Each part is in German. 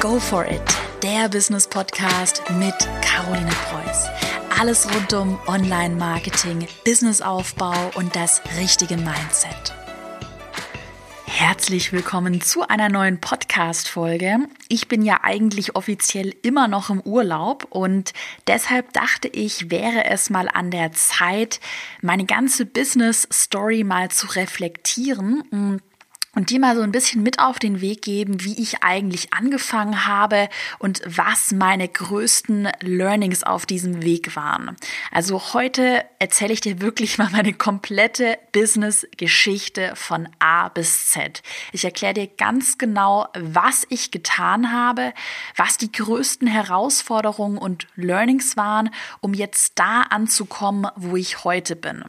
Go for it, der Business Podcast mit Caroline Preuß. Alles rund um Online-Marketing, Businessaufbau und das richtige Mindset. Herzlich willkommen zu einer neuen Podcast-Folge. Ich bin ja eigentlich offiziell immer noch im Urlaub und deshalb dachte ich, wäre es mal an der Zeit, meine ganze Business-Story mal zu reflektieren und dir mal so ein bisschen mit auf den Weg geben, wie ich eigentlich angefangen habe und was meine größten Learnings auf diesem Weg waren. Also heute erzähle ich dir wirklich mal meine komplette Business-Geschichte von A bis Z. Ich erkläre dir ganz genau, was ich getan habe, was die größten Herausforderungen und Learnings waren, um jetzt da anzukommen, wo ich heute bin.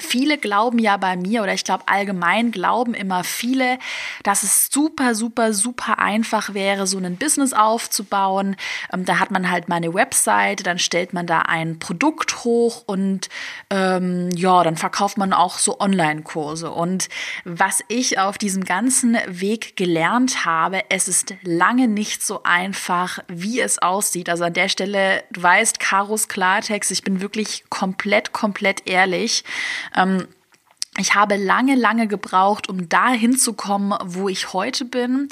Viele glauben ja bei mir oder ich glaube allgemein glauben immer viele, dass es super, super, super einfach wäre, so ein Business aufzubauen. Ähm, da hat man halt meine Website, dann stellt man da ein Produkt hoch und ähm, ja, dann verkauft man auch so Online-Kurse. Und was ich auf diesem ganzen Weg gelernt habe, es ist lange nicht so einfach, wie es aussieht. Also an der Stelle, du weißt, Karos Klartext, ich bin wirklich komplett, komplett ehrlich. Ähm, ich habe lange, lange gebraucht, um da hinzukommen, wo ich heute bin.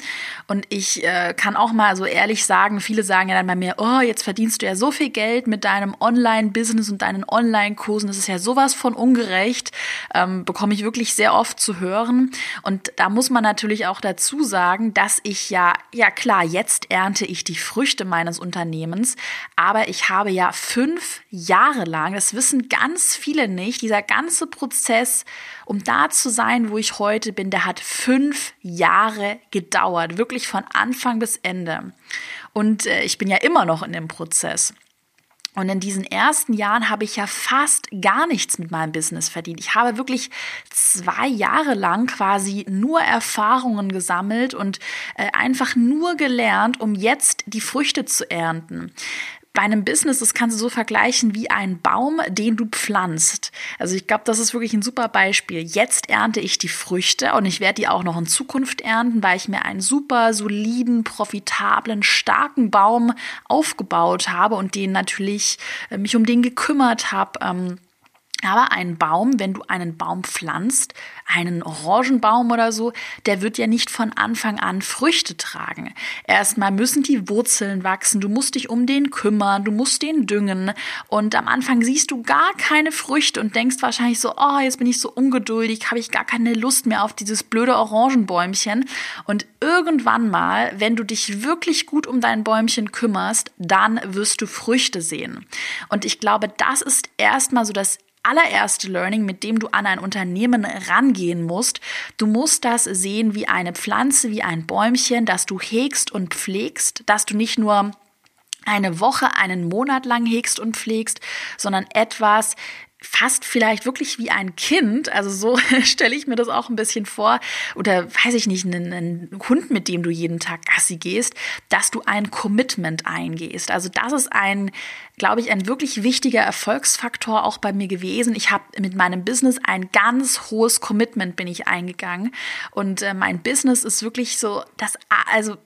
Und ich äh, kann auch mal so ehrlich sagen, viele sagen ja dann bei mir, oh, jetzt verdienst du ja so viel Geld mit deinem Online-Business und deinen Online-Kursen. Das ist ja sowas von ungerecht. Ähm, bekomme ich wirklich sehr oft zu hören. Und da muss man natürlich auch dazu sagen, dass ich ja, ja klar, jetzt ernte ich die Früchte meines Unternehmens. Aber ich habe ja fünf Jahre lang, das wissen ganz viele nicht, dieser ganze Prozess, um da zu sein, wo ich heute bin, der hat fünf Jahre gedauert, wirklich von Anfang bis Ende. Und äh, ich bin ja immer noch in dem Prozess. Und in diesen ersten Jahren habe ich ja fast gar nichts mit meinem Business verdient. Ich habe wirklich zwei Jahre lang quasi nur Erfahrungen gesammelt und äh, einfach nur gelernt, um jetzt die Früchte zu ernten bei einem Business, das kannst du so vergleichen wie ein Baum, den du pflanzt. Also ich glaube, das ist wirklich ein super Beispiel. Jetzt ernte ich die Früchte und ich werde die auch noch in Zukunft ernten, weil ich mir einen super soliden, profitablen, starken Baum aufgebaut habe und den natürlich äh, mich um den gekümmert habe. Ähm, aber ein Baum, wenn du einen Baum pflanzt, einen Orangenbaum oder so, der wird ja nicht von Anfang an Früchte tragen. Erstmal müssen die Wurzeln wachsen, du musst dich um den kümmern, du musst den düngen und am Anfang siehst du gar keine Früchte und denkst wahrscheinlich so, oh, jetzt bin ich so ungeduldig, habe ich gar keine Lust mehr auf dieses blöde Orangenbäumchen und irgendwann mal, wenn du dich wirklich gut um dein Bäumchen kümmerst, dann wirst du Früchte sehen. Und ich glaube, das ist erstmal so das allererste Learning, mit dem du an ein Unternehmen rangehen musst. Du musst das sehen wie eine Pflanze, wie ein Bäumchen, das du hegst und pflegst, dass du nicht nur eine Woche, einen Monat lang hegst und pflegst, sondern etwas, fast vielleicht wirklich wie ein Kind, also so stelle ich mir das auch ein bisschen vor, oder weiß ich nicht, einen, einen, Hund, mit dem du jeden Tag Gassi gehst, dass du ein Commitment eingehst. Also das ist ein, glaube ich, ein wirklich wichtiger Erfolgsfaktor auch bei mir gewesen. Ich habe mit meinem Business ein ganz hohes Commitment bin ich eingegangen und äh, mein Business ist wirklich so, das, also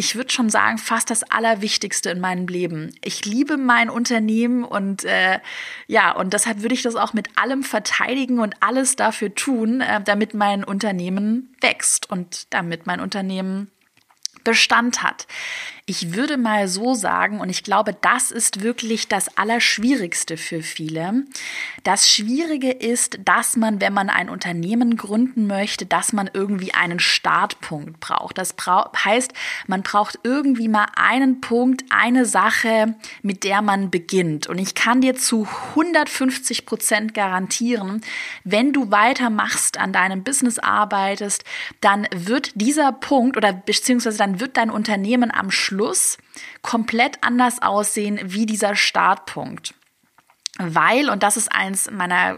ich würde schon sagen, fast das Allerwichtigste in meinem Leben. Ich liebe mein Unternehmen und äh, ja, und deshalb würde ich das auch mit allem verteidigen und alles dafür tun, äh, damit mein Unternehmen wächst und damit mein Unternehmen Bestand hat. Ich würde mal so sagen, und ich glaube, das ist wirklich das Allerschwierigste für viele. Das Schwierige ist, dass man, wenn man ein Unternehmen gründen möchte, dass man irgendwie einen Startpunkt braucht. Das heißt, man braucht irgendwie mal einen Punkt, eine Sache, mit der man beginnt. Und ich kann dir zu 150 Prozent garantieren, wenn du weitermachst, an deinem Business arbeitest, dann wird dieser Punkt oder beziehungsweise dann wird dein Unternehmen am Schluss komplett anders aussehen wie dieser Startpunkt. Weil, und das ist eins meiner,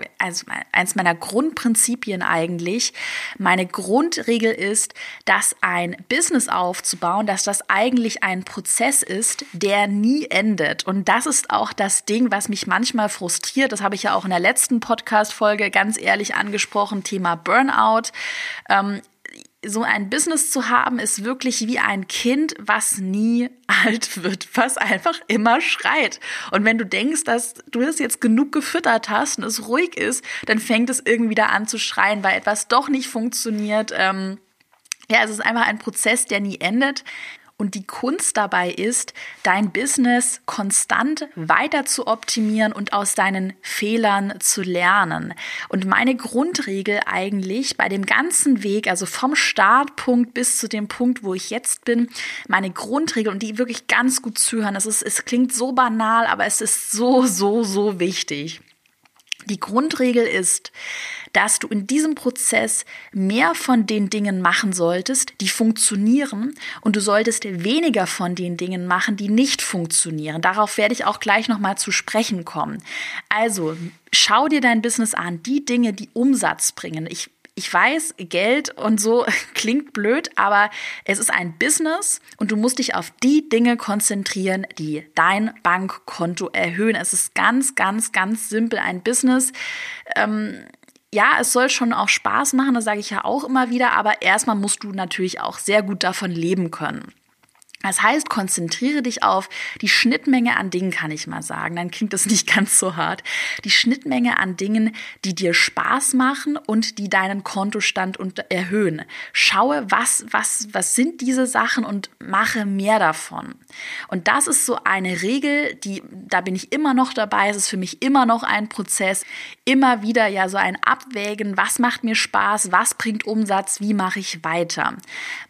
eins meiner Grundprinzipien eigentlich, meine Grundregel ist, dass ein Business aufzubauen, dass das eigentlich ein Prozess ist, der nie endet. Und das ist auch das Ding, was mich manchmal frustriert. Das habe ich ja auch in der letzten Podcast-Folge ganz ehrlich angesprochen, Thema Burnout. So ein Business zu haben, ist wirklich wie ein Kind, was nie alt wird, was einfach immer schreit. Und wenn du denkst, dass du es jetzt genug gefüttert hast und es ruhig ist, dann fängt es irgendwie wieder an zu schreien, weil etwas doch nicht funktioniert. Ähm, ja, es ist einfach ein Prozess, der nie endet. Und die Kunst dabei ist, dein Business konstant weiter zu optimieren und aus deinen Fehlern zu lernen. Und meine Grundregel eigentlich bei dem ganzen Weg, also vom Startpunkt bis zu dem Punkt, wo ich jetzt bin, meine Grundregel und die wirklich ganz gut zuhören, es, ist, es klingt so banal, aber es ist so, so, so wichtig. Die Grundregel ist, dass du in diesem Prozess mehr von den Dingen machen solltest, die funktionieren und du solltest weniger von den Dingen machen, die nicht funktionieren. Darauf werde ich auch gleich nochmal zu sprechen kommen. Also, schau dir dein Business an, die Dinge, die Umsatz bringen. Ich ich weiß, Geld und so klingt blöd, aber es ist ein Business und du musst dich auf die Dinge konzentrieren, die dein Bankkonto erhöhen. Es ist ganz, ganz, ganz simpel ein Business. Ähm, ja, es soll schon auch Spaß machen, das sage ich ja auch immer wieder, aber erstmal musst du natürlich auch sehr gut davon leben können. Das heißt, konzentriere dich auf die Schnittmenge an Dingen, kann ich mal sagen. Dann klingt das nicht ganz so hart. Die Schnittmenge an Dingen, die dir Spaß machen und die deinen Kontostand erhöhen. Schaue, was, was, was sind diese Sachen und mache mehr davon. Und das ist so eine Regel, die, da bin ich immer noch dabei. Es ist für mich immer noch ein Prozess. Immer wieder ja so ein Abwägen. Was macht mir Spaß? Was bringt Umsatz? Wie mache ich weiter?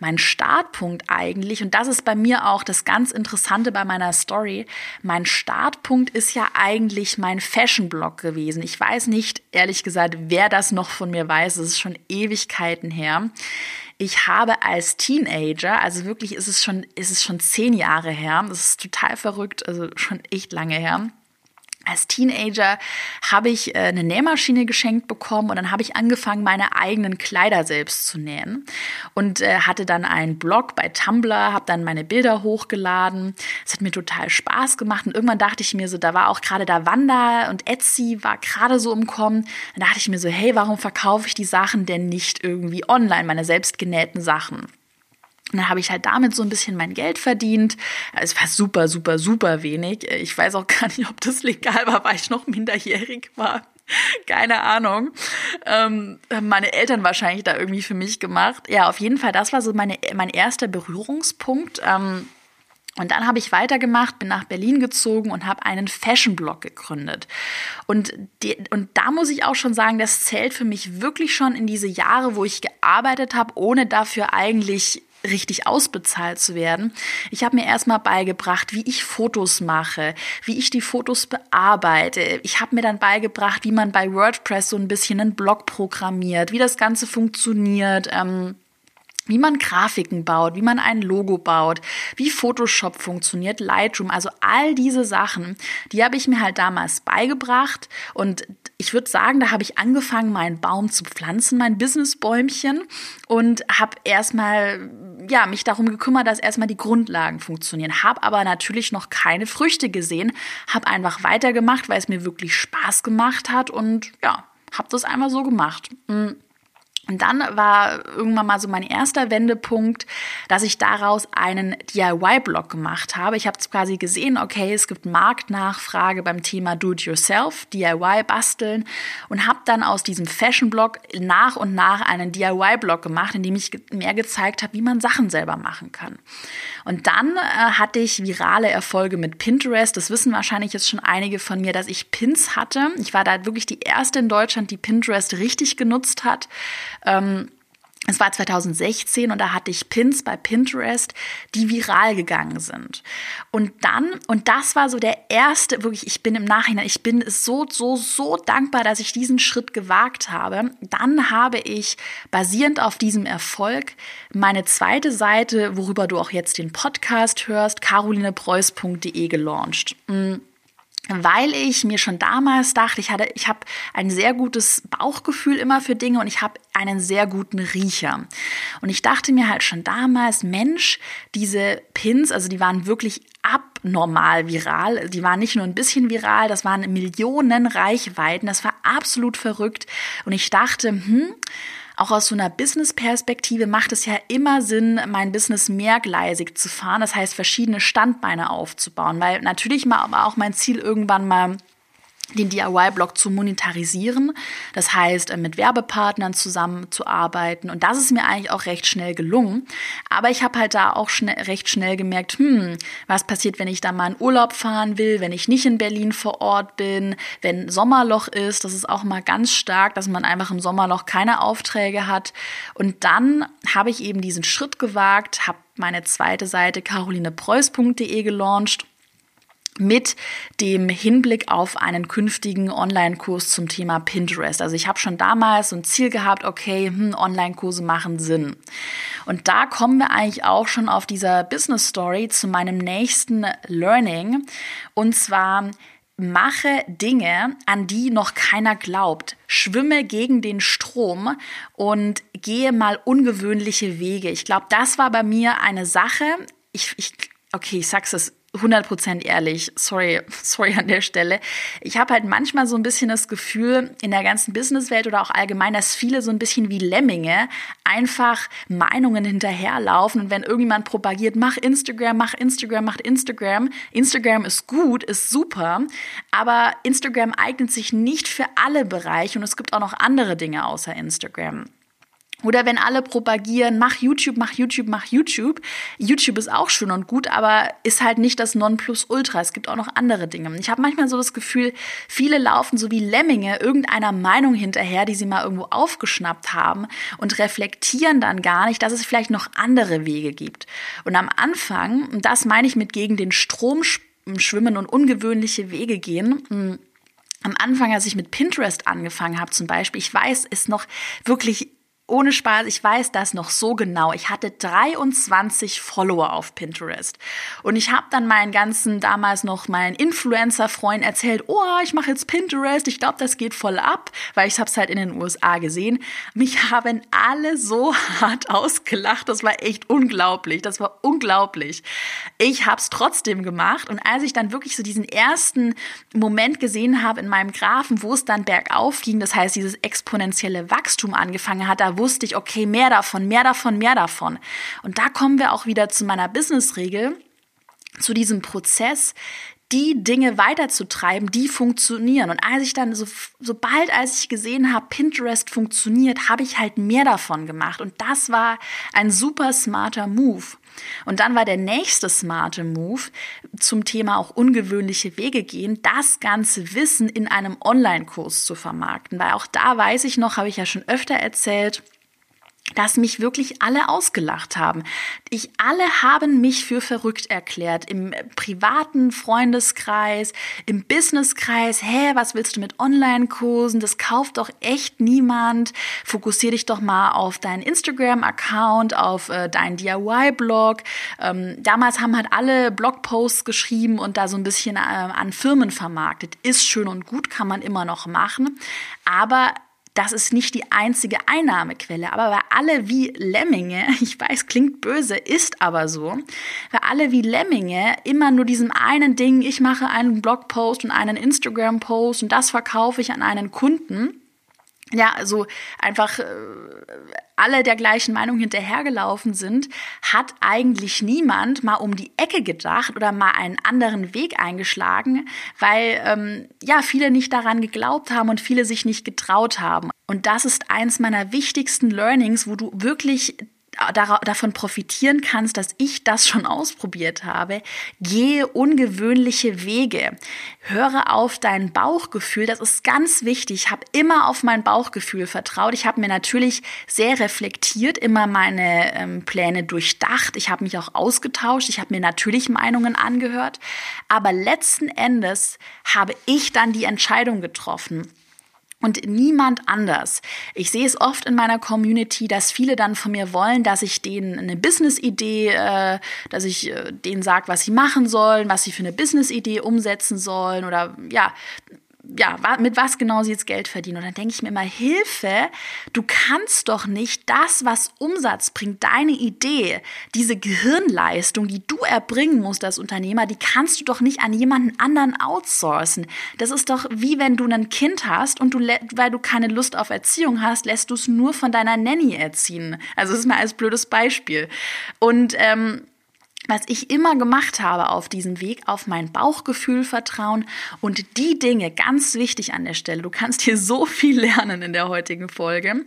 Mein Startpunkt eigentlich, und das ist bei mir auch das ganz Interessante bei meiner Story. Mein Startpunkt ist ja eigentlich mein Fashion-Blog gewesen. Ich weiß nicht, ehrlich gesagt, wer das noch von mir weiß. Es ist schon Ewigkeiten her. Ich habe als Teenager, also wirklich ist es schon, ist es schon zehn Jahre her. Das ist total verrückt, also schon echt lange her als Teenager habe ich äh, eine Nähmaschine geschenkt bekommen und dann habe ich angefangen, meine eigenen Kleider selbst zu nähen und äh, hatte dann einen Blog bei Tumblr, habe dann meine Bilder hochgeladen. Es hat mir total Spaß gemacht und irgendwann dachte ich mir so, da war auch gerade da Wanda und Etsy war gerade so im Kommen. Dann dachte ich mir so, hey, warum verkaufe ich die Sachen denn nicht irgendwie online, meine selbstgenähten Sachen? Und dann habe ich halt damit so ein bisschen mein Geld verdient. Es war super, super, super wenig. Ich weiß auch gar nicht, ob das legal war, weil ich noch minderjährig war. Keine Ahnung. Ähm, meine Eltern wahrscheinlich da irgendwie für mich gemacht. Ja, auf jeden Fall, das war so meine, mein erster Berührungspunkt. Ähm, und dann habe ich weitergemacht, bin nach Berlin gezogen und habe einen Fashion-Blog gegründet. Und, die, und da muss ich auch schon sagen, das zählt für mich wirklich schon in diese Jahre, wo ich gearbeitet habe, ohne dafür eigentlich richtig ausbezahlt zu werden. Ich habe mir erstmal beigebracht, wie ich Fotos mache, wie ich die Fotos bearbeite. Ich habe mir dann beigebracht, wie man bei WordPress so ein bisschen einen Blog programmiert, wie das Ganze funktioniert. Ähm, wie man Grafiken baut, wie man ein Logo baut, wie Photoshop funktioniert, Lightroom, also all diese Sachen, die habe ich mir halt damals beigebracht und ich würde sagen, da habe ich angefangen, meinen Baum zu pflanzen, mein Businessbäumchen und habe erstmal ja, mich darum gekümmert, dass erstmal die Grundlagen funktionieren, habe aber natürlich noch keine Früchte gesehen, habe einfach weitergemacht, weil es mir wirklich Spaß gemacht hat und ja, habe das einmal so gemacht. Mhm. Und dann war irgendwann mal so mein erster Wendepunkt, dass ich daraus einen DIY-Blog gemacht habe. Ich habe quasi gesehen, okay, es gibt Marktnachfrage beim Thema Do-it-yourself, DIY, basteln und habe dann aus diesem Fashion-Blog nach und nach einen DIY-Blog gemacht, in dem ich mehr gezeigt habe, wie man Sachen selber machen kann. Und dann äh, hatte ich virale Erfolge mit Pinterest. Das wissen wahrscheinlich jetzt schon einige von mir, dass ich Pins hatte. Ich war da wirklich die erste in Deutschland, die Pinterest richtig genutzt hat. Ähm, es war 2016 und da hatte ich Pins bei Pinterest, die viral gegangen sind. Und dann, und das war so der erste, wirklich, ich bin im Nachhinein, ich bin so, so, so dankbar, dass ich diesen Schritt gewagt habe. Dann habe ich basierend auf diesem Erfolg meine zweite Seite, worüber du auch jetzt den Podcast hörst, carolinepreuß.de gelauncht. Mm weil ich mir schon damals dachte, ich hatte, ich habe ein sehr gutes Bauchgefühl immer für Dinge und ich habe einen sehr guten Riecher. Und ich dachte mir halt schon damals, Mensch, diese Pins, also die waren wirklich abnormal viral. Die waren nicht nur ein bisschen viral, das waren Millionen Reichweiten. Das war absolut verrückt. Und ich dachte, hm, auch aus so einer Business-Perspektive macht es ja immer Sinn, mein Business mehrgleisig zu fahren. Das heißt, verschiedene Standbeine aufzubauen, weil natürlich war auch mein Ziel irgendwann mal den DIY-Blog zu monetarisieren. Das heißt, äh, mit Werbepartnern zusammenzuarbeiten. Und das ist mir eigentlich auch recht schnell gelungen. Aber ich habe halt da auch schnell, recht schnell gemerkt, hm, was passiert, wenn ich da mal in Urlaub fahren will, wenn ich nicht in Berlin vor Ort bin, wenn Sommerloch ist. Das ist auch mal ganz stark, dass man einfach im Sommerloch keine Aufträge hat. Und dann habe ich eben diesen Schritt gewagt, habe meine zweite Seite carolinepreuß.de gelauncht mit dem Hinblick auf einen künftigen Online-Kurs zum Thema Pinterest. Also ich habe schon damals so ein Ziel gehabt, okay, hm, Online-Kurse machen Sinn. Und da kommen wir eigentlich auch schon auf dieser Business Story zu meinem nächsten Learning. Und zwar mache Dinge, an die noch keiner glaubt. Schwimme gegen den Strom und gehe mal ungewöhnliche Wege. Ich glaube, das war bei mir eine Sache. Ich, ich okay, ich sag's es 100% ehrlich, sorry, sorry an der Stelle. Ich habe halt manchmal so ein bisschen das Gefühl in der ganzen Businesswelt oder auch allgemein, dass viele so ein bisschen wie Lemminge einfach Meinungen hinterherlaufen und wenn irgendjemand propagiert, mach Instagram, mach Instagram, mach Instagram. Instagram ist gut, ist super, aber Instagram eignet sich nicht für alle Bereiche und es gibt auch noch andere Dinge außer Instagram. Oder wenn alle propagieren, mach YouTube, mach YouTube, mach YouTube. YouTube ist auch schön und gut, aber ist halt nicht das Nonplusultra. Es gibt auch noch andere Dinge. Ich habe manchmal so das Gefühl, viele laufen so wie Lemminge irgendeiner Meinung hinterher, die sie mal irgendwo aufgeschnappt haben und reflektieren dann gar nicht, dass es vielleicht noch andere Wege gibt. Und am Anfang, und das meine ich mit gegen den Strom schwimmen und ungewöhnliche Wege gehen, hm, am Anfang, als ich mit Pinterest angefangen habe zum Beispiel, ich weiß, ist noch wirklich ohne Spaß, ich weiß das noch so genau. Ich hatte 23 Follower auf Pinterest. Und ich habe dann meinen ganzen, damals noch meinen Influencer-Freund erzählt, oh, ich mache jetzt Pinterest, ich glaube, das geht voll ab, weil ich habe es halt in den USA gesehen. Mich haben alle so hart ausgelacht, das war echt unglaublich, das war unglaublich. Ich habe es trotzdem gemacht und als ich dann wirklich so diesen ersten Moment gesehen habe in meinem Graphen, wo es dann bergauf ging, das heißt, dieses exponentielle Wachstum angefangen hat, da wusste ich, okay, mehr davon, mehr davon, mehr davon. Und da kommen wir auch wieder zu meiner Business-Regel, zu diesem Prozess, die Dinge weiterzutreiben, die funktionieren. Und als ich dann, so, sobald als ich gesehen habe, Pinterest funktioniert, habe ich halt mehr davon gemacht. Und das war ein super smarter Move. Und dann war der nächste smarte Move zum Thema auch ungewöhnliche Wege gehen, das ganze Wissen in einem Online-Kurs zu vermarkten. Weil auch da weiß ich noch, habe ich ja schon öfter erzählt, dass mich wirklich alle ausgelacht haben. Ich alle haben mich für verrückt erklärt im privaten Freundeskreis, im Businesskreis. Hä, was willst du mit Online-Kursen? Das kauft doch echt niemand. Fokussier dich doch mal auf deinen Instagram-Account, auf äh, deinen DIY-Blog. Ähm, damals haben halt alle Blogposts geschrieben und da so ein bisschen äh, an Firmen vermarktet. Ist schön und gut, kann man immer noch machen. Aber das ist nicht die einzige Einnahmequelle, aber weil alle wie Lemminge, ich weiß, klingt böse, ist aber so, weil alle wie Lemminge immer nur diesem einen Ding, ich mache einen Blogpost und einen Instagram-Post und das verkaufe ich an einen Kunden, ja, also einfach äh, alle der gleichen Meinung hinterhergelaufen sind, hat eigentlich niemand mal um die Ecke gedacht oder mal einen anderen Weg eingeschlagen, weil ähm, ja viele nicht daran geglaubt haben und viele sich nicht getraut haben. Und das ist eins meiner wichtigsten Learnings, wo du wirklich davon profitieren kannst, dass ich das schon ausprobiert habe. Gehe ungewöhnliche Wege. Höre auf dein Bauchgefühl. Das ist ganz wichtig. Ich habe immer auf mein Bauchgefühl vertraut. Ich habe mir natürlich sehr reflektiert, immer meine ähm, Pläne durchdacht. Ich habe mich auch ausgetauscht. Ich habe mir natürlich Meinungen angehört. Aber letzten Endes habe ich dann die Entscheidung getroffen und niemand anders. Ich sehe es oft in meiner Community, dass viele dann von mir wollen, dass ich denen eine Business-Idee, äh, dass ich äh, denen sage, was sie machen sollen, was sie für eine Business-Idee umsetzen sollen oder ja, ja, mit was genau sie jetzt Geld verdienen. Und dann denke ich mir immer, Hilfe, du kannst doch nicht das, was Umsatz bringt, deine Idee, diese Gehirnleistung, die du erbringen musst als Unternehmer, die kannst du doch nicht an jemanden anderen outsourcen. Das ist doch wie wenn du ein Kind hast und du, weil du keine Lust auf Erziehung hast, lässt du es nur von deiner Nanny erziehen. Also das ist mal als blödes Beispiel. Und ähm, was ich immer gemacht habe auf diesem Weg, auf mein Bauchgefühl vertrauen und die Dinge, ganz wichtig an der Stelle, du kannst hier so viel lernen in der heutigen Folge,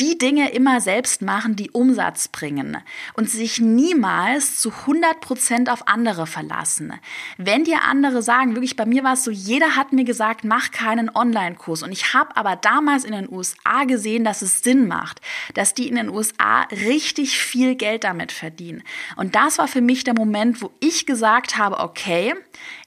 die Dinge immer selbst machen, die Umsatz bringen und sich niemals zu 100 Prozent auf andere verlassen. Wenn dir andere sagen, wirklich bei mir war es so, jeder hat mir gesagt, mach keinen Online-Kurs und ich habe aber damals in den USA gesehen, dass es Sinn macht, dass die in den USA richtig viel Geld damit verdienen und das war für mich mich der Moment, wo ich gesagt habe, okay,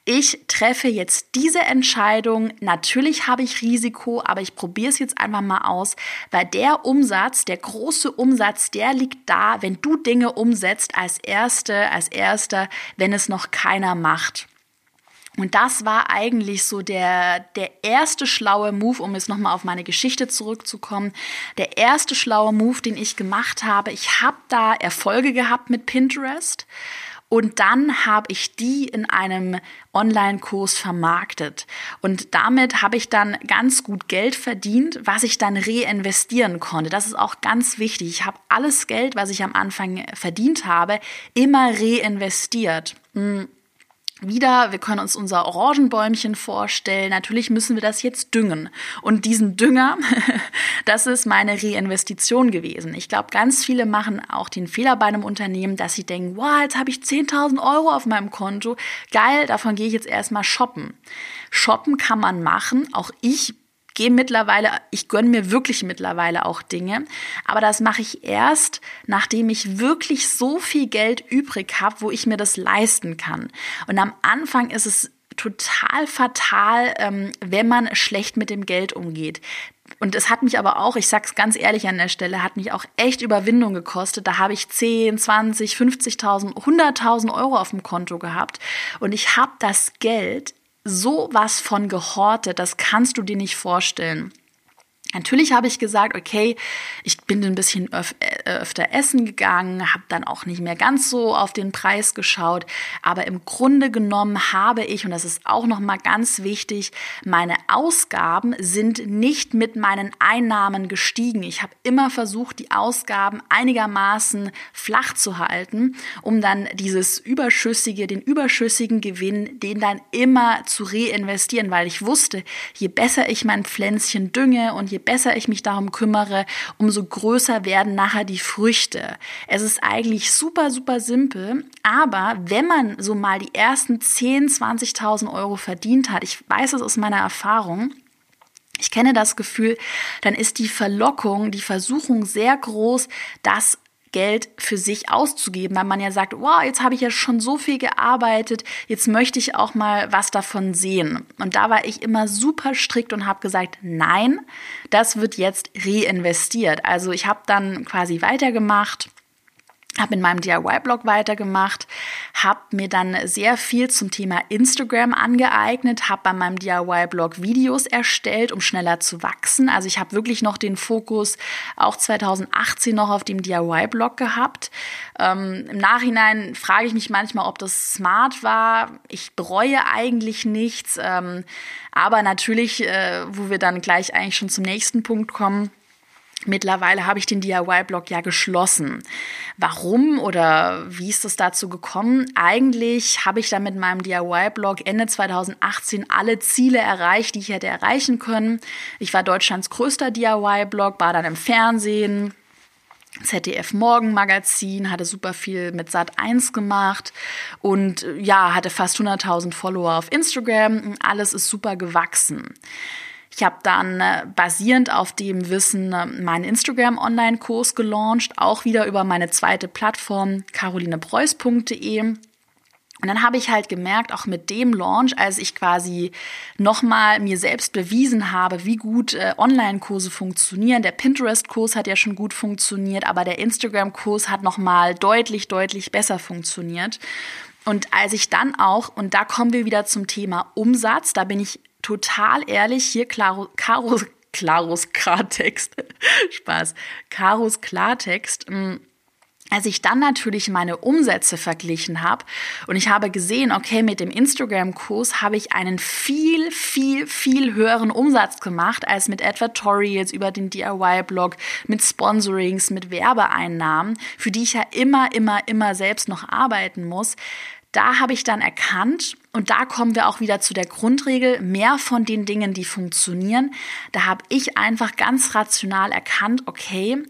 ich treffe jetzt diese Entscheidung. Natürlich habe ich Risiko, aber ich probiere es jetzt einfach mal aus, weil der Umsatz, der große Umsatz, der liegt da, wenn du Dinge umsetzt als Erste, als Erster, wenn es noch keiner macht. Und das war eigentlich so der, der erste schlaue Move, um jetzt nochmal auf meine Geschichte zurückzukommen. Der erste schlaue Move, den ich gemacht habe. Ich habe da Erfolge gehabt mit Pinterest. Und dann habe ich die in einem Online-Kurs vermarktet. Und damit habe ich dann ganz gut Geld verdient, was ich dann reinvestieren konnte. Das ist auch ganz wichtig. Ich habe alles Geld, was ich am Anfang verdient habe, immer reinvestiert. Hm wieder, wir können uns unser Orangenbäumchen vorstellen. Natürlich müssen wir das jetzt düngen. Und diesen Dünger, das ist meine Reinvestition gewesen. Ich glaube, ganz viele machen auch den Fehler bei einem Unternehmen, dass sie denken, wow, jetzt habe ich 10.000 Euro auf meinem Konto. Geil, davon gehe ich jetzt erstmal shoppen. Shoppen kann man machen. Auch ich gehe mittlerweile, ich gönne mir wirklich mittlerweile auch Dinge, aber das mache ich erst, nachdem ich wirklich so viel Geld übrig habe, wo ich mir das leisten kann. Und am Anfang ist es total fatal, ähm, wenn man schlecht mit dem Geld umgeht. Und es hat mich aber auch, ich sag's ganz ehrlich an der Stelle, hat mich auch echt Überwindung gekostet. Da habe ich 10, 20, 50.000, 100.000 Euro auf dem Konto gehabt und ich habe das Geld so was von gehortet, das kannst du dir nicht vorstellen. Natürlich habe ich gesagt, okay, ich bin ein bisschen öf äh, öfter essen gegangen, habe dann auch nicht mehr ganz so auf den Preis geschaut, aber im Grunde genommen habe ich und das ist auch noch mal ganz wichtig, meine Ausgaben sind nicht mit meinen Einnahmen gestiegen. Ich habe immer versucht, die Ausgaben einigermaßen flach zu halten, um dann dieses überschüssige, den überschüssigen Gewinn, den dann immer zu reinvestieren, weil ich wusste, je besser ich mein Pflänzchen dünge und je je besser ich mich darum kümmere, umso größer werden nachher die Früchte. Es ist eigentlich super, super simpel, aber wenn man so mal die ersten 10, 20.000 Euro verdient hat, ich weiß es aus meiner Erfahrung, ich kenne das Gefühl, dann ist die Verlockung, die Versuchung sehr groß, das Geld für sich auszugeben, weil man ja sagt, wow, jetzt habe ich ja schon so viel gearbeitet, jetzt möchte ich auch mal was davon sehen. Und da war ich immer super strikt und habe gesagt, nein, das wird jetzt reinvestiert. Also ich habe dann quasi weitergemacht habe in meinem DIY-Blog weitergemacht, habe mir dann sehr viel zum Thema Instagram angeeignet, habe bei meinem DIY-Blog Videos erstellt, um schneller zu wachsen. Also ich habe wirklich noch den Fokus auch 2018 noch auf dem DIY-Blog gehabt. Ähm, Im Nachhinein frage ich mich manchmal, ob das smart war. Ich bereue eigentlich nichts. Ähm, aber natürlich, äh, wo wir dann gleich eigentlich schon zum nächsten Punkt kommen, Mittlerweile habe ich den DIY-Blog ja geschlossen. Warum oder wie ist es dazu gekommen? Eigentlich habe ich dann mit meinem DIY-Blog Ende 2018 alle Ziele erreicht, die ich hätte erreichen können. Ich war Deutschlands größter DIY-Blog, war dann im Fernsehen, ZDF Morgenmagazin, hatte super viel mit Sat 1 gemacht und ja, hatte fast 100.000 Follower auf Instagram. Alles ist super gewachsen. Ich habe dann äh, basierend auf dem Wissen äh, meinen Instagram-Online-Kurs gelauncht, auch wieder über meine zweite Plattform carolinepreuß.de. Und dann habe ich halt gemerkt, auch mit dem Launch, als ich quasi nochmal mir selbst bewiesen habe, wie gut äh, Online-Kurse funktionieren. Der Pinterest-Kurs hat ja schon gut funktioniert, aber der Instagram-Kurs hat nochmal deutlich, deutlich besser funktioniert. Und als ich dann auch, und da kommen wir wieder zum Thema Umsatz, da bin ich total ehrlich, hier Claro, Karos, Klaros Klartext, Spaß, Karos Klartext, hm, als ich dann natürlich meine Umsätze verglichen habe und ich habe gesehen, okay, mit dem Instagram-Kurs habe ich einen viel, viel, viel höheren Umsatz gemacht als mit Advertorials über den DIY-Blog, mit Sponsorings, mit Werbeeinnahmen, für die ich ja immer, immer, immer selbst noch arbeiten muss. Da habe ich dann erkannt, und da kommen wir auch wieder zu der Grundregel, mehr von den Dingen, die funktionieren. Da habe ich einfach ganz rational erkannt, okay,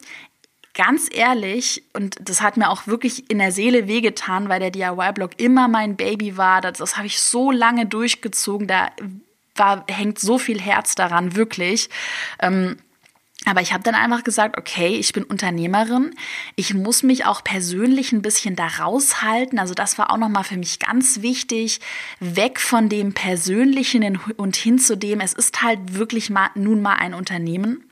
ganz ehrlich, und das hat mir auch wirklich in der Seele wehgetan, weil der DIY-Blog immer mein Baby war. Das, das habe ich so lange durchgezogen. Da war, hängt so viel Herz daran, wirklich. Ähm, aber ich habe dann einfach gesagt, okay, ich bin Unternehmerin. Ich muss mich auch persönlich ein bisschen da raushalten. Also das war auch nochmal für mich ganz wichtig. Weg von dem Persönlichen und hin zu dem, es ist halt wirklich mal, nun mal ein Unternehmen.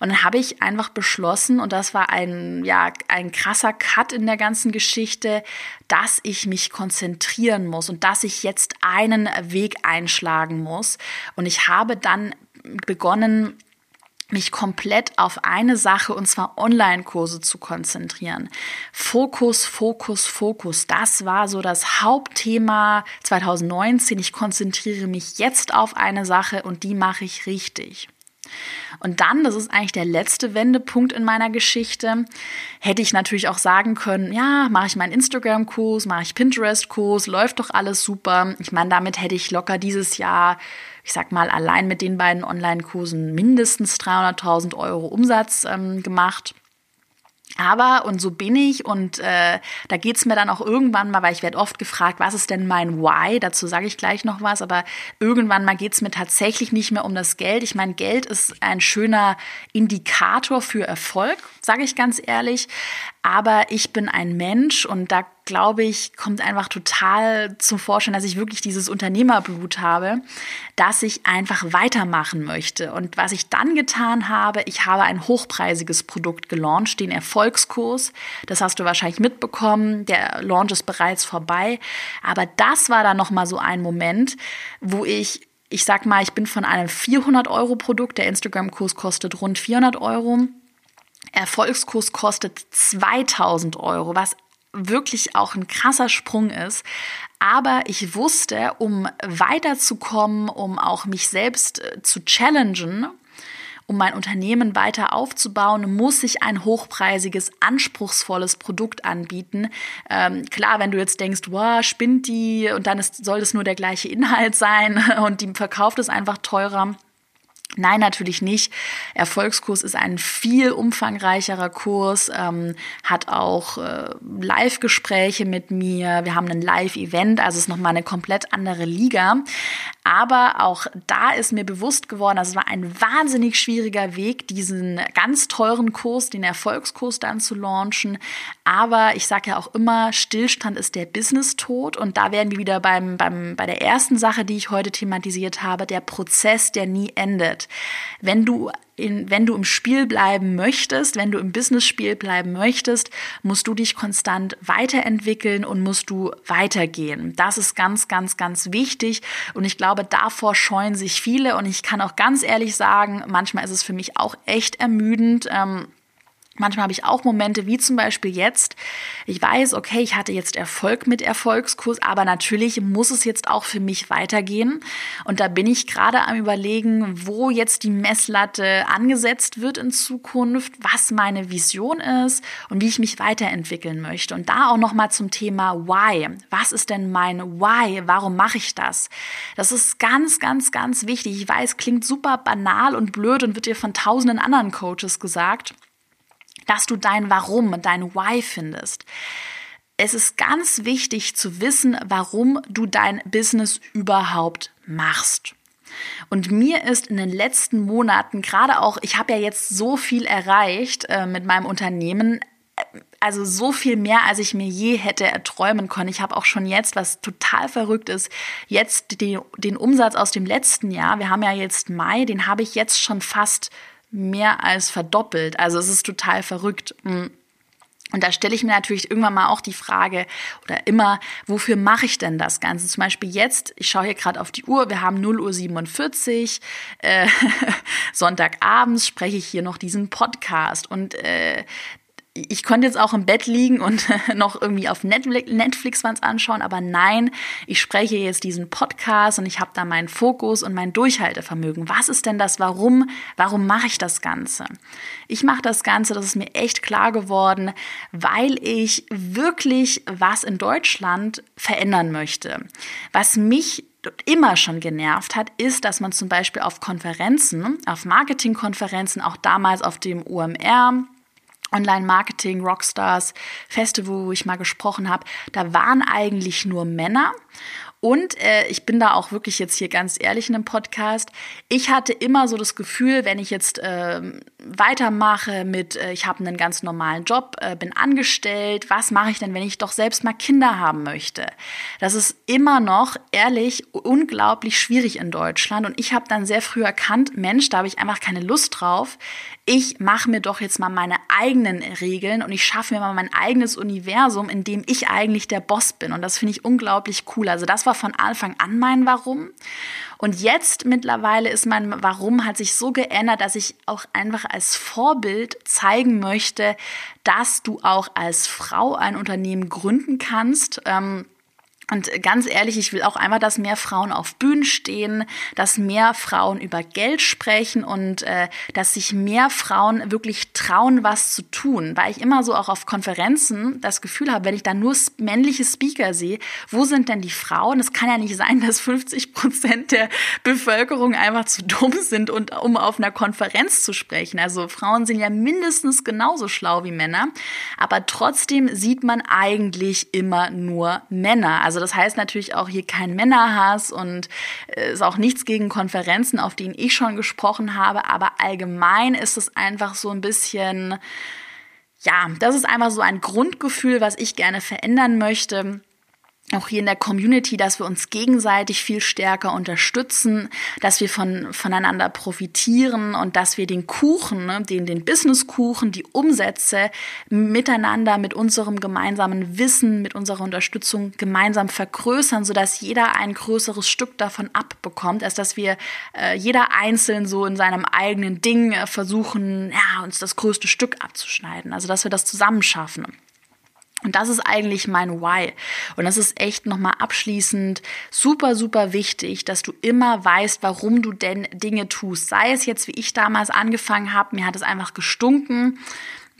Und dann habe ich einfach beschlossen, und das war ein, ja, ein krasser Cut in der ganzen Geschichte, dass ich mich konzentrieren muss und dass ich jetzt einen Weg einschlagen muss. Und ich habe dann begonnen, mich komplett auf eine Sache und zwar Online-Kurse zu konzentrieren. Fokus, Fokus, Fokus. Das war so das Hauptthema 2019. Ich konzentriere mich jetzt auf eine Sache und die mache ich richtig. Und dann, das ist eigentlich der letzte Wendepunkt in meiner Geschichte, hätte ich natürlich auch sagen können, ja, mache ich meinen Instagram-Kurs, mache ich Pinterest-Kurs, läuft doch alles super. Ich meine, damit hätte ich locker dieses Jahr, ich sag mal, allein mit den beiden Online-Kursen mindestens 300.000 Euro Umsatz ähm, gemacht. Aber, und so bin ich, und äh, da geht's mir dann auch irgendwann mal, weil ich werde oft gefragt, was ist denn mein Why? Dazu sage ich gleich noch was, aber irgendwann mal geht's mir tatsächlich nicht mehr um das Geld. Ich meine, Geld ist ein schöner Indikator für Erfolg, sage ich ganz ehrlich. Aber ich bin ein Mensch und da glaube ich, kommt einfach total zum Vorschein, dass ich wirklich dieses Unternehmerblut habe, dass ich einfach weitermachen möchte. Und was ich dann getan habe, ich habe ein hochpreisiges Produkt gelauncht, den Erfolgskurs. Das hast du wahrscheinlich mitbekommen. Der Launch ist bereits vorbei. Aber das war dann nochmal so ein Moment, wo ich ich sag mal, ich bin von einem 400 Euro Produkt, der Instagram-Kurs kostet rund 400 Euro. Erfolgskurs kostet 2000 Euro, was wirklich auch ein krasser Sprung ist. Aber ich wusste, um weiterzukommen, um auch mich selbst äh, zu challengen, um mein Unternehmen weiter aufzubauen, muss ich ein hochpreisiges, anspruchsvolles Produkt anbieten. Ähm, klar, wenn du jetzt denkst, wow, spinnt die und dann ist, soll es nur der gleiche Inhalt sein und die verkauft es einfach teurer Nein, natürlich nicht. Erfolgskurs ist ein viel umfangreicherer Kurs, ähm, hat auch äh, Live-Gespräche mit mir. Wir haben ein Live-Event, also ist nochmal eine komplett andere Liga. Aber auch da ist mir bewusst geworden, also es war ein wahnsinnig schwieriger Weg, diesen ganz teuren Kurs, den Erfolgskurs dann zu launchen. Aber ich sage ja auch immer, Stillstand ist der Business-Tod. Und da werden wir wieder beim, beim, bei der ersten Sache, die ich heute thematisiert habe, der Prozess, der nie endet. Wenn du in, wenn du im Spiel bleiben möchtest, wenn du im Business-Spiel bleiben möchtest, musst du dich konstant weiterentwickeln und musst du weitergehen. Das ist ganz, ganz, ganz wichtig. Und ich glaube, davor scheuen sich viele. Und ich kann auch ganz ehrlich sagen, manchmal ist es für mich auch echt ermüdend. Ähm, Manchmal habe ich auch Momente, wie zum Beispiel jetzt. Ich weiß, okay, ich hatte jetzt Erfolg mit Erfolgskurs, aber natürlich muss es jetzt auch für mich weitergehen. Und da bin ich gerade am Überlegen, wo jetzt die Messlatte angesetzt wird in Zukunft, was meine Vision ist und wie ich mich weiterentwickeln möchte. Und da auch nochmal zum Thema Why. Was ist denn mein Why? Warum mache ich das? Das ist ganz, ganz, ganz wichtig. Ich weiß, klingt super banal und blöd und wird dir von tausenden anderen Coaches gesagt dass du dein Warum, dein Why findest. Es ist ganz wichtig zu wissen, warum du dein Business überhaupt machst. Und mir ist in den letzten Monaten, gerade auch, ich habe ja jetzt so viel erreicht äh, mit meinem Unternehmen, also so viel mehr, als ich mir je hätte erträumen können. Ich habe auch schon jetzt, was total verrückt ist, jetzt den, den Umsatz aus dem letzten Jahr, wir haben ja jetzt Mai, den habe ich jetzt schon fast mehr als verdoppelt. Also es ist total verrückt. Mm. Und da stelle ich mir natürlich irgendwann mal auch die Frage oder immer, wofür mache ich denn das Ganze? Zum Beispiel jetzt, ich schaue hier gerade auf die Uhr, wir haben 0 Uhr 47, äh, Sonntagabends spreche ich hier noch diesen Podcast und äh, ich konnte jetzt auch im Bett liegen und noch irgendwie auf Netflix was anschauen, aber nein, ich spreche jetzt diesen Podcast und ich habe da meinen Fokus und mein Durchhaltevermögen. Was ist denn das? Warum? Warum mache ich das Ganze? Ich mache das Ganze, das ist mir echt klar geworden, weil ich wirklich was in Deutschland verändern möchte. Was mich immer schon genervt hat, ist, dass man zum Beispiel auf Konferenzen, auf Marketingkonferenzen, auch damals auf dem UMR, Online-Marketing, Rockstars, Festival, wo ich mal gesprochen habe, da waren eigentlich nur Männer. Und äh, ich bin da auch wirklich jetzt hier ganz ehrlich in einem Podcast. Ich hatte immer so das Gefühl, wenn ich jetzt äh, weitermache mit, äh, ich habe einen ganz normalen Job, äh, bin angestellt, was mache ich denn, wenn ich doch selbst mal Kinder haben möchte? Das ist immer noch, ehrlich, unglaublich schwierig in Deutschland. Und ich habe dann sehr früh erkannt, Mensch, da habe ich einfach keine Lust drauf ich mache mir doch jetzt mal meine eigenen Regeln und ich schaffe mir mal mein eigenes Universum, in dem ich eigentlich der Boss bin. Und das finde ich unglaublich cool. Also das war von Anfang an mein Warum. Und jetzt mittlerweile ist mein Warum hat sich so geändert, dass ich auch einfach als Vorbild zeigen möchte, dass du auch als Frau ein Unternehmen gründen kannst. Ähm, und ganz ehrlich, ich will auch einmal, dass mehr Frauen auf Bühnen stehen, dass mehr Frauen über Geld sprechen und äh, dass sich mehr Frauen wirklich trauen, was zu tun. Weil ich immer so auch auf Konferenzen das Gefühl habe, wenn ich da nur männliche Speaker sehe, wo sind denn die Frauen? Es kann ja nicht sein, dass 50 Prozent der Bevölkerung einfach zu dumm sind, und, um auf einer Konferenz zu sprechen. Also Frauen sind ja mindestens genauso schlau wie Männer. Aber trotzdem sieht man eigentlich immer nur Männer. Also also das heißt natürlich auch hier kein Männerhass und äh, ist auch nichts gegen Konferenzen, auf denen ich schon gesprochen habe, aber allgemein ist es einfach so ein bisschen, ja, das ist einfach so ein Grundgefühl, was ich gerne verändern möchte auch hier in der Community, dass wir uns gegenseitig viel stärker unterstützen, dass wir von, voneinander profitieren und dass wir den Kuchen, ne, den, den Businesskuchen, die Umsätze miteinander mit unserem gemeinsamen Wissen, mit unserer Unterstützung gemeinsam vergrößern, sodass jeder ein größeres Stück davon abbekommt, als dass wir äh, jeder einzeln so in seinem eigenen Ding äh, versuchen, ja, uns das größte Stück abzuschneiden. Also, dass wir das zusammen schaffen. Und das ist eigentlich mein Why. Und das ist echt nochmal abschließend super, super wichtig, dass du immer weißt, warum du denn Dinge tust. Sei es jetzt, wie ich damals angefangen habe, mir hat es einfach gestunken.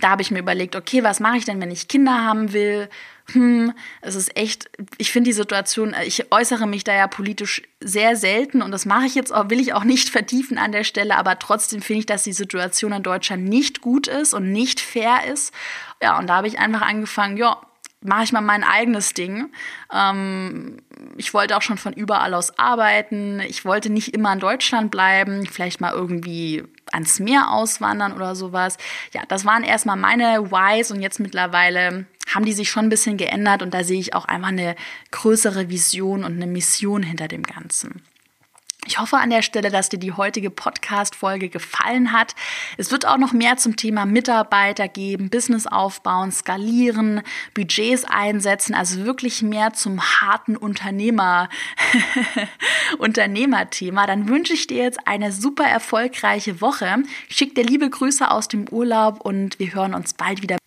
Da habe ich mir überlegt, okay, was mache ich denn, wenn ich Kinder haben will? Hm, es ist echt, ich finde die Situation, ich äußere mich da ja politisch sehr selten und das mache ich jetzt auch, will ich auch nicht vertiefen an der Stelle, aber trotzdem finde ich, dass die Situation in Deutschland nicht gut ist und nicht fair ist ja, und da habe ich einfach angefangen, ja, mache ich mal mein eigenes Ding. Ähm, ich wollte auch schon von überall aus arbeiten. Ich wollte nicht immer in Deutschland bleiben, vielleicht mal irgendwie ans Meer auswandern oder sowas. Ja, das waren erstmal meine Whys und jetzt mittlerweile haben die sich schon ein bisschen geändert und da sehe ich auch einfach eine größere Vision und eine Mission hinter dem Ganzen. Ich hoffe an der Stelle, dass dir die heutige Podcast-Folge gefallen hat. Es wird auch noch mehr zum Thema Mitarbeiter geben, Business aufbauen, skalieren, Budgets einsetzen, also wirklich mehr zum harten Unternehmer, Unternehmerthema. Dann wünsche ich dir jetzt eine super erfolgreiche Woche. Ich schicke dir liebe Grüße aus dem Urlaub und wir hören uns bald wieder